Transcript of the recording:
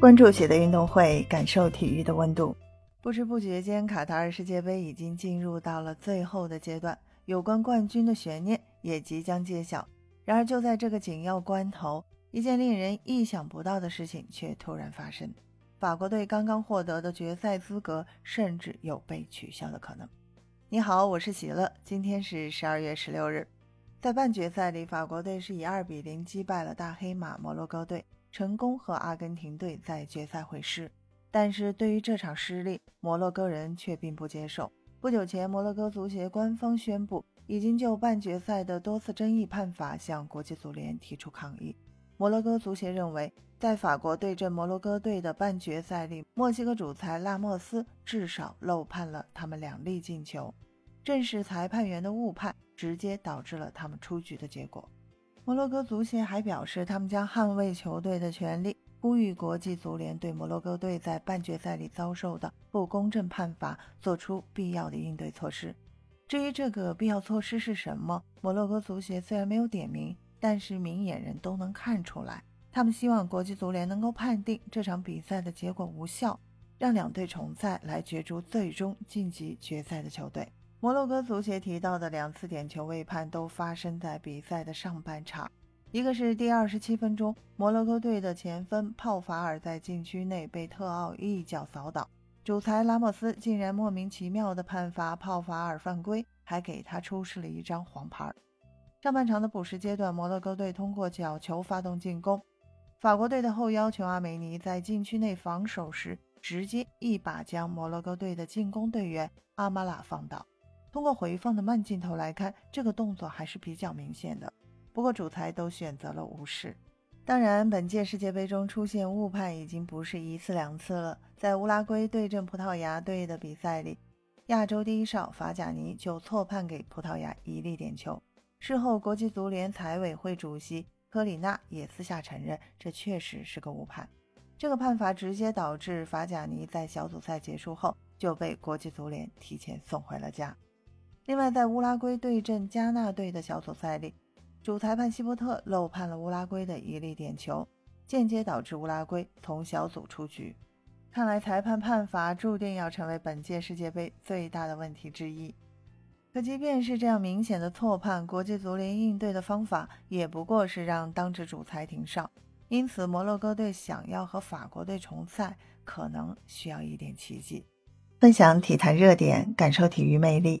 关注喜的运动会，感受体育的温度。不知不觉间，卡塔尔世界杯已经进入到了最后的阶段，有关冠军的悬念也即将揭晓。然而，就在这个紧要关头，一件令人意想不到的事情却突然发生：法国队刚刚获得的决赛资格，甚至有被取消的可能。你好，我是喜乐，今天是十二月十六日，在半决赛里，法国队是以二比零击败了大黑马摩洛哥队。成功和阿根廷队在决赛会师，但是对于这场失利，摩洛哥人却并不接受。不久前，摩洛哥足协官方宣布，已经就半决赛的多次争议判罚向国际足联提出抗议。摩洛哥足协认为，在法国对阵摩洛哥队的半决赛里，墨西哥主裁拉莫斯至少漏判了他们两粒进球，正是裁判员的误判，直接导致了他们出局的结果。摩洛哥足协还表示，他们将捍卫球队的权利，呼吁国际足联对摩洛哥队在半决赛里遭受的不公正判罚做出必要的应对措施。至于这个必要措施是什么，摩洛哥足协虽然没有点名，但是明眼人都能看出来，他们希望国际足联能够判定这场比赛的结果无效，让两队重赛来角逐最终晋级决赛的球队。摩洛哥足协提到的两次点球未判都发生在比赛的上半场，一个是第二十七分钟，摩洛哥队的前锋泡法尔在禁区内被特奥一脚扫倒，主裁拉莫斯竟然莫名其妙地判罚泡法尔犯规，还给他出示了一张黄牌。上半场的补时阶段，摩洛哥队通过角球发动进攻，法国队的后腰琼阿梅尼在禁区内防守时，直接一把将摩洛哥队的进攻队员阿马拉放倒。通过回放的慢镜头来看，这个动作还是比较明显的。不过主裁都选择了无视。当然，本届世界杯中出现误判已经不是一次两次了。在乌拉圭对阵葡萄牙队的比赛里，亚洲第一哨法贾尼就错判给葡萄牙一粒点球。事后，国际足联财委会主席科里纳也私下承认，这确实是个误判。这个判罚直接导致法贾尼在小组赛结束后就被国际足联提前送回了家。另外，在乌拉圭对阵加纳队的小组赛里，主裁判希波特漏判了乌拉圭的一粒点球，间接导致乌拉圭从小组出局。看来，裁判判罚注定要成为本届世界杯最大的问题之一。可即便是这样明显的错判，国际足联应对的方法也不过是让当值主裁停哨。因此，摩洛哥队想要和法国队重赛，可能需要一点奇迹。分享体坛热点，感受体育魅力。